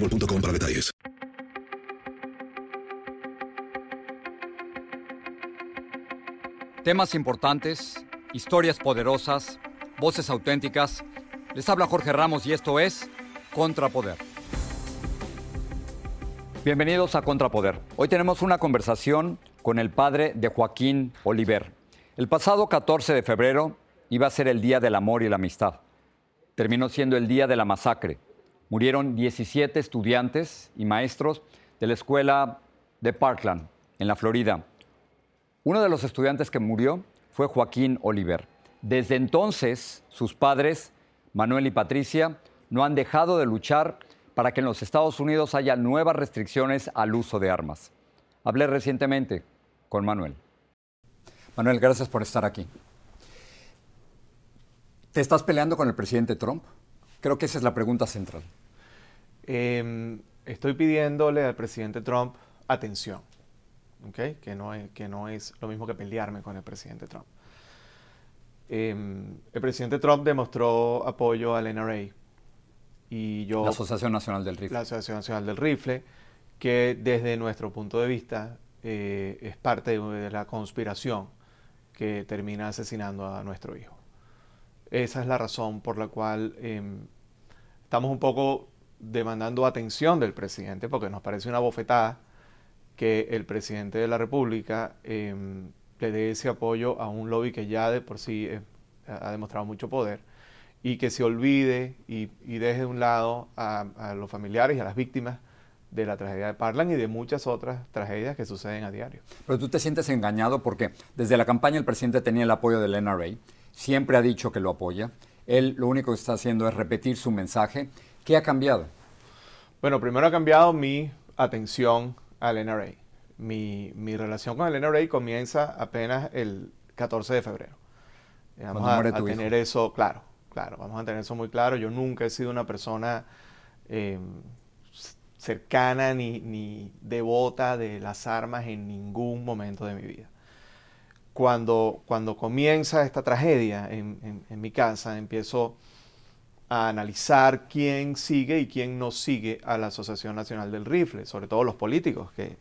para detalles. Temas importantes, historias poderosas, voces auténticas. Les habla Jorge Ramos y esto es Contrapoder. Bienvenidos a Contrapoder. Hoy tenemos una conversación con el padre de Joaquín Oliver. El pasado 14 de febrero iba a ser el Día del Amor y la Amistad. Terminó siendo el Día de la Masacre murieron 17 estudiantes y maestros de la escuela de Parkland, en la Florida. Uno de los estudiantes que murió fue Joaquín Oliver. Desde entonces, sus padres, Manuel y Patricia, no han dejado de luchar para que en los Estados Unidos haya nuevas restricciones al uso de armas. Hablé recientemente con Manuel. Manuel, gracias por estar aquí. ¿Te estás peleando con el presidente Trump? Creo que esa es la pregunta central. Em, estoy pidiéndole al presidente Trump atención, que, no es, que no es lo mismo que pelearme con el presidente Trump. Em, el presidente Trump demostró apoyo al NRA y yo... La Asociación Nacional del Rifle. La Asociación Nacional del Rifle, que desde nuestro punto de vista eh, es parte de la conspiración que termina asesinando a nuestro hijo. Esa es la razón por la cual em, estamos un poco demandando atención del presidente, porque nos parece una bofetada que el presidente de la República em, le dé ese apoyo a un lobby que ya de por sí eh, ha demostrado mucho poder y que se olvide y, deje de un lado a, a, los familiares y a las víctimas de la tragedia de Parlan y de muchas otras tragedias que suceden a diario. Pero tú te sientes engañado porque desde la campaña el presidente tenía el apoyo del NRA siempre ha dicho que lo apoya. Él lo único que está haciendo es repetir su mensaje. ¿Qué ha cambiado? Bueno, primero ha cambiado mi atención al NRA. Mi, relación con el NRA comienza apenas el 14 de febrero. Vamos a, tener eso claro, claro, vamos a tener eso muy claro. Yo nunca he sido una persona em, cercana ni, ni devota de las armas en ningún momento de mi vida cuando, cuando comienza esta tragedia en, mi casa, empiezo a analizar quién sigue y quién no sigue a la Asociación Nacional del Rifle, sobre todo los políticos que,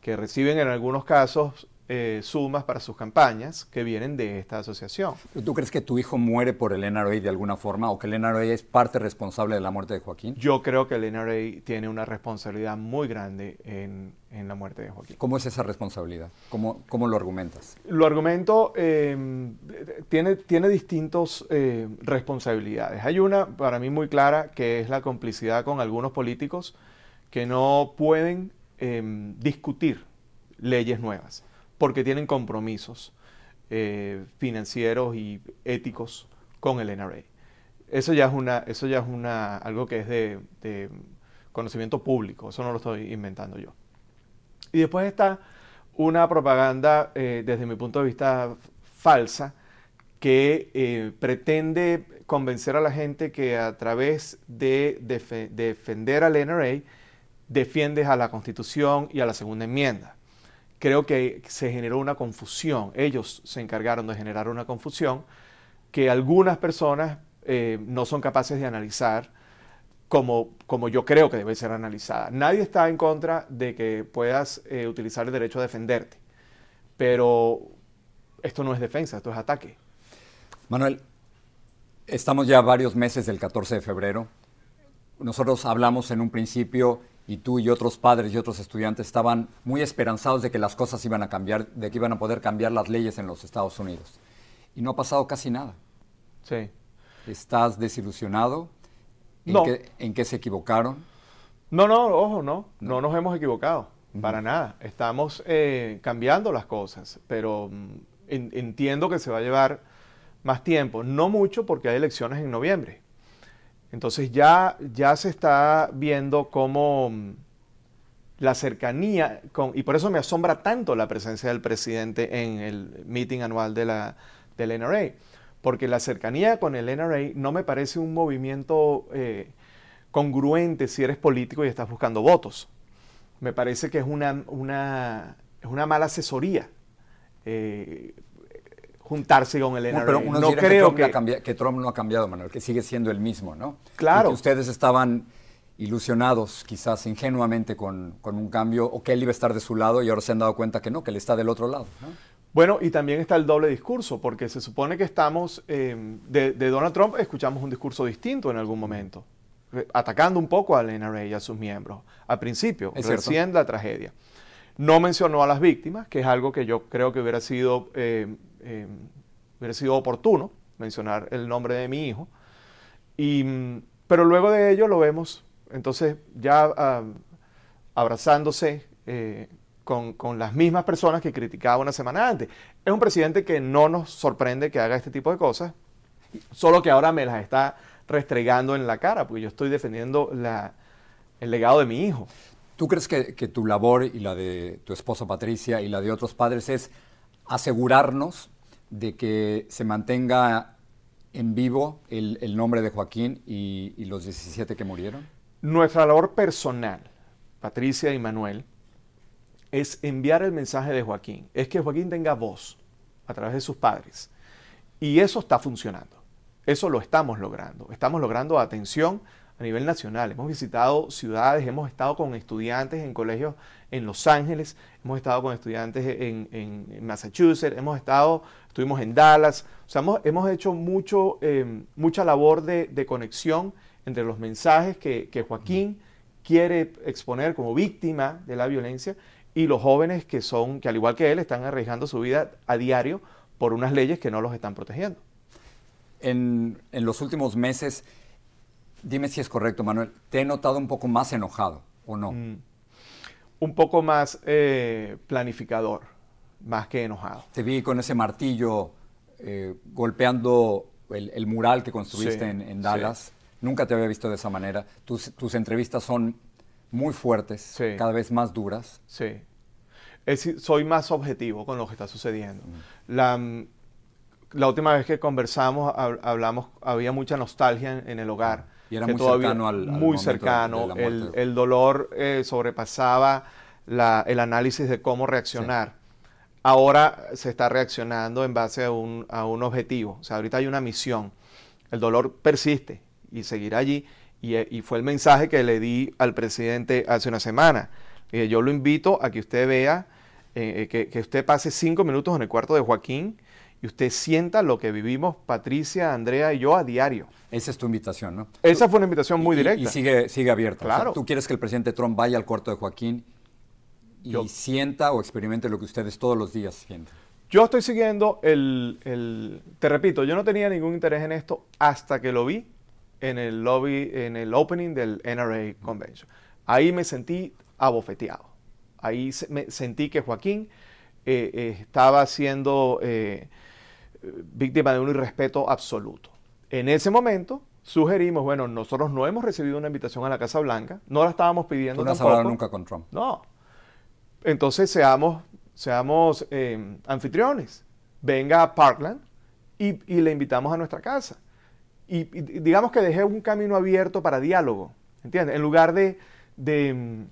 que reciben en algunos casos eh, sumas para sus campañas que vienen de esta asociación. ¿Tú crees que tu hijo muere por el NRA de alguna forma o que el NRA es parte responsable de la muerte de Joaquín? Yo creo que el NRA tiene una responsabilidad muy grande en, la muerte de Joaquín. ¿Cómo es esa responsabilidad? ¿Cómo, cómo lo argumentas? Lo argumento, em, tiene, tiene distintas eh, responsabilidades. Hay una para mí muy clara que es la complicidad con algunos políticos que no pueden em, discutir leyes nuevas porque tienen compromisos eh, financieros y éticos con el NRA. Eso ya es, una, eso ya es una, algo que es de, conocimiento público, eso no lo estoy inventando yo. Y después está una propaganda, eh, desde mi punto de vista, falsa, que eh, pretende convencer a la gente que a través de defender al NRA defiendes a la Constitución y a la Segunda Enmienda creo que se generó una confusión. Ellos se encargaron de generar una confusión que algunas personas eh, no son capaces de analizar como, como yo creo que debe ser analizada. Nadie está en contra de que puedas eh, utilizar el derecho a defenderte, pero esto no es defensa, esto es ataque. Manuel, estamos ya varios meses del 14 de febrero. Nosotros hablamos en un principio y tú y otros padres y otros estudiantes estaban muy esperanzados de que las cosas iban a cambiar, de que iban a poder cambiar las leyes en los Estados Unidos. Y no ha pasado casi nada. Sí. ¿Estás desilusionado? ¿En, no. qué, ¿En qué se equivocaron? No, no, ojo, no. No, nos hemos equivocado. Para nada. Estamos eh, cambiando las cosas, pero mm, entiendo que se va a llevar más tiempo. No mucho porque hay elecciones en noviembre. Entonces ya, ya se está viendo cómo mm, la cercanía, con, y por eso me asombra tanto la presencia del presidente en el meeting anual de la, del NRA, porque la cercanía con el NRA no me parece un movimiento eh, congruente si eres político y estás buscando votos. Me parece que es una, una, es una mala asesoría. Eh, juntarse con el NRA. No, pero uno no creo que Trump, que... Trump no ha cambiado, Manuel, que sigue siendo el mismo, ¿no? Claro. que ustedes estaban ilusionados, quizás ingenuamente, con, con, un cambio, o que él iba a estar de su lado y ahora se han dado cuenta que no, que él está del otro lado. ¿no? Bueno, y también está el doble discurso, porque se supone que estamos, eh, de, de, Donald Trump escuchamos un discurso distinto en algún momento, eh, atacando un poco al NRA y a sus miembros, al principio, es recién la tragedia. No mencionó a las víctimas, que es algo que yo creo que hubiera sido eh, eh, hubiera sido oportuno mencionar el nombre de mi hijo. Y, pero luego de ello lo vemos, entonces ya ah, abrazándose eh, con, con, las mismas personas que criticaba una semana antes. Es un presidente que no nos sorprende que haga este tipo de cosas, solo que ahora me las está restregando en la cara, porque yo estoy defendiendo la, el legado de mi hijo. ¿Tú crees que, que tu labor y la de tu esposa Patricia y la de otros padres es asegurarnos de que se mantenga en vivo el, nombre de Joaquín y, los 17 que murieron? Nuestra labor personal, Patricia y Manuel, es enviar el mensaje de Joaquín, es que Joaquín tenga voz a través de sus padres. Y eso está funcionando. Eso lo estamos logrando. Estamos logrando atención a nivel nacional. Hemos visitado ciudades, hemos estado con estudiantes en colegios en Los Ángeles, hemos estado con estudiantes en, Massachusetts, hemos estado, estuvimos en Dallas, o sea, hemos, hecho mucho, eh, mucha labor de, conexión entre los mensajes que, Joaquín quiere exponer como víctima de la violencia y los jóvenes que son, que al igual que él, están arriesgando su vida a diario por unas leyes que no los están protegiendo. En, los últimos meses, dime si es correcto, Manuel, te he notado un poco más enojado, ¿o no? Mm un poco más eh, planificador, más que enojado. Te vi con ese martillo eh, golpeando el, mural que construiste en, Dallas. Nunca te había visto de esa manera. Tus, entrevistas son muy fuertes, cada vez más duras. Sí. soy más objetivo con lo que está sucediendo. La, la, última vez que conversamos, hablamos, había mucha nostalgia en, el hogar y era muy cercano al, Muy cercano. el, dolor eh, sobrepasaba el análisis de cómo reaccionar. Ahora se está reaccionando en base a un, objetivo. O sea, ahorita hay una misión. El dolor persiste y seguirá allí. Y, fue el mensaje que le di al presidente hace una semana. yo lo invito a que usted vea eh, que, que usted pase cinco minutos en el cuarto de Joaquín y usted sienta lo que vivimos Patricia, Andrea y yo a diario. Esa es tu invitación, ¿no? Esa fue una invitación muy Y- directa. Y, sigue, sigue abierta. O sea, Claro. tú quieres que el presidente Trump vaya al cuarto de Joaquín y Yo- sienta o experimente lo que ustedes todos los días sienten. Yo estoy siguiendo el, el- Te repito, yo no tenía ningún interés en esto hasta que lo vi en el lobby, en el opening del NRA Convention. Ahí me sentí abofeteado. Ahí se- me sentí que Joaquín eh, eh, estaba siendo eh, víctima de un irrespeto absoluto. En ese momento sugerimos, bueno, nosotros no hemos recibido una invitación a la Casa Blanca, no la estábamos pidiendo Tú no has hablado nunca con Trump. No. Entonces seamos, seamos eh, anfitriones. Venga a Parkland y, y le invitamos a nuestra casa. Y, y digamos que dejé un camino abierto para diálogo, ¿entiendes? En lugar de, de, mm,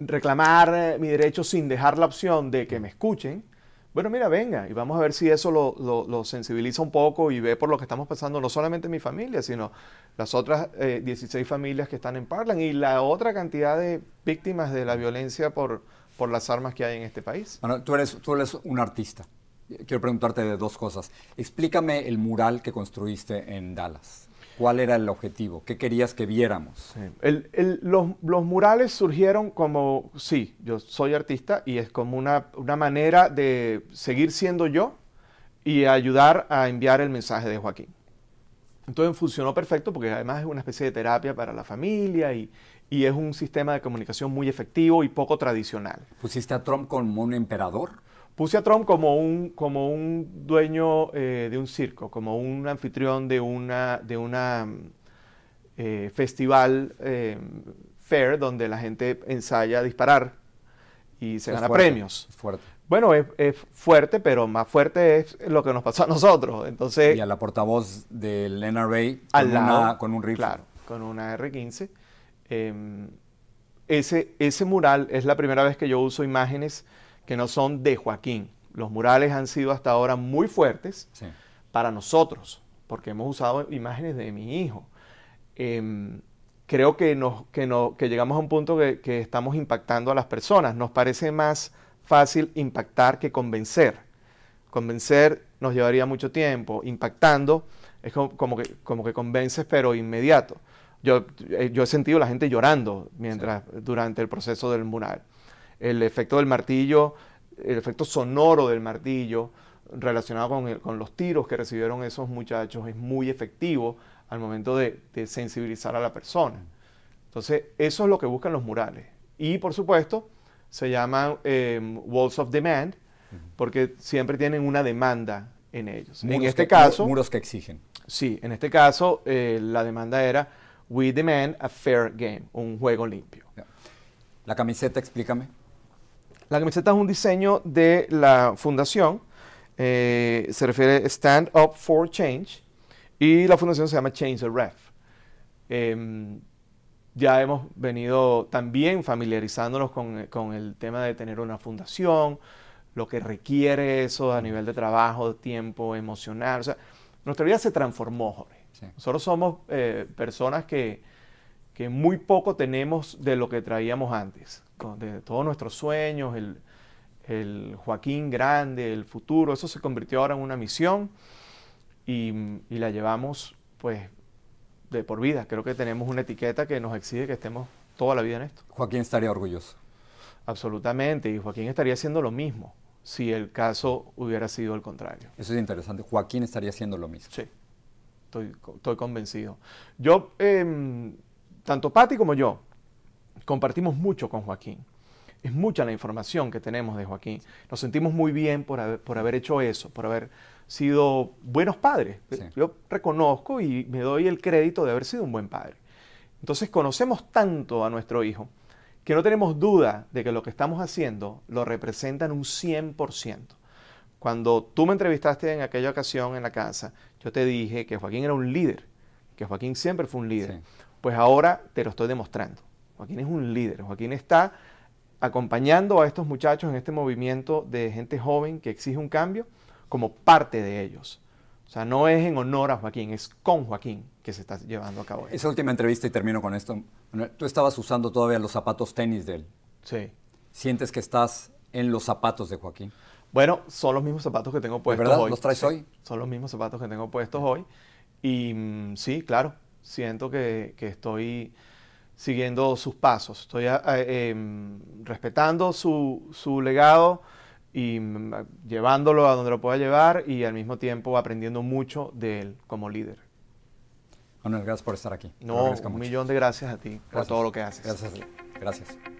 reclamar eh, mi derecho sin dejar la opción de que me escuchen, bueno, mira, venga, y vamos a ver si eso lo, sensibiliza un poco y ve por lo que estamos pasando, no solamente mi familia, sino las otras eh, 16 familias que están en Parkland y la otra cantidad de víctimas de la violencia por, por las armas que hay en este país. Bueno, tú eres, tú eres un artista. Quiero preguntarte de dos cosas. Explícame el mural que construiste en Dallas. ¿Cuál era el objetivo? ¿Qué querías que viéramos? Sí. El- el- los, los murales surgieron como, sí, yo soy artista y es como una, una manera de seguir siendo yo y ayudar a enviar el mensaje de Joaquín. Entonces funcionó perfecto porque además es una especie de terapia para la familia y, y es un sistema de comunicación muy efectivo y poco tradicional. ¿Pusiste a Trump como un emperador? Puse a Trump como un, como un dueño eh, de un circo, como un anfitrión de una, de una eh, festival eh, fair donde la gente ensaya a disparar y se Es gana fuerte, premios. es fuerte. Bueno, es, es fuerte, pero más fuerte es lo que nos pasó a nosotros. Entonces, y a la portavoz del NRA al con, lado, una- con un rifle. Claro, con una R15. Eh, ese, ese mural es la primera vez que yo uso imágenes que no son de Joaquín. Los murales han sido hasta ahora muy fuertes Sí. para nosotros, porque hemos usado imágenes de mi hijo. Em, creo que, nos, que, no- que llegamos a un punto que, que estamos impactando a las personas. Nos parece más fácil impactar que convencer. Convencer nos llevaría mucho tiempo. Impactando es como, como que, como que convences, pero inmediato. Yo, eh, yo he sentido a la gente llorando mientras, durante el proceso del mural. El efecto del martillo, el efecto sonoro del martillo relacionado con, el- con los tiros que recibieron esos muchachos es muy efectivo al momento de, de sensibilizar a la persona. Entonces, eso es lo que buscan los murales. Y, por supuesto, se llaman eh, Walls of Demand, porque siempre tienen una demanda en ellos. en este que- caso, Muros que exigen. sí, en este caso, eh, la demanda era We demand a fair game, un juego limpio. La camiseta, explícame. La camiseta es un diseño de la fundación, eh, se refiere Stand Up for Change, y la fundación se llama Change the Ref. Em, ya hemos venido también familiarizándonos con, con el tema de tener una fundación, lo que requiere eso a nivel de trabajo, tiempo, emocional. O sea, nuestra vida se transformó, Jorge. Sí. Nosotros somos eh, personas que, que muy poco tenemos de lo que traíamos antes, de todos nuestros sueños, el, el Joaquín grande, el futuro, eso se convirtió ahora en una misión y, y la llevamos pues de por vida. Creo que tenemos una etiqueta que nos exige que estemos toda la vida en esto. Joaquín estaría orgulloso. Absolutamente, y Joaquín estaría haciendo lo mismo si el caso hubiera sido el contrario. Eso es interesante. Joaquín estaría haciendo lo mismo. Sí, estoy, estoy convencido. Yo, em, tanto Patti como yo, compartimos mucho con Joaquín. Es mucha la información que tenemos de Joaquín. Nos sentimos muy bien por haber, por haber hecho eso, por haber sido buenos padres. Sí. Yo reconozco y me doy el crédito de haber sido un buen padre. Entonces conocemos tanto a nuestro hijo que no tenemos duda de que lo que estamos haciendo lo representa en un 100%. Cuando tú me entrevistaste en aquella ocasión en la casa, yo te dije que Joaquín era un líder, que Joaquín siempre fue un líder. Sí. Pues ahora te lo estoy demostrando. Joaquín es un líder. Joaquín está acompañando a estos muchachos en este movimiento de gente joven que exige un cambio como parte de ellos. O sea, no es en honor a Joaquín, es con Joaquín que se está llevando a cabo. Esa última entrevista, y termino con esto. Tú estabas usando todavía los zapatos tenis de él. Sí. ¿Sientes que estás en los zapatos de Joaquín? Bueno, son los mismos zapatos que tengo puestos verdad? hoy. ¿Los traes Sí, hoy? Son los mismos zapatos que tengo puestos hoy. Y mm, sí, claro, siento que, que estoy siguiendo sus pasos. Estoy em, respetando su, su legado y mm, llevándolo a donde lo pueda llevar y al mismo tiempo aprendiendo mucho de él como líder. Manuel, gracias por estar aquí. No, un mucho. millón de gracias a ti por Gracias. todo lo que haces. Gracias. Gracias.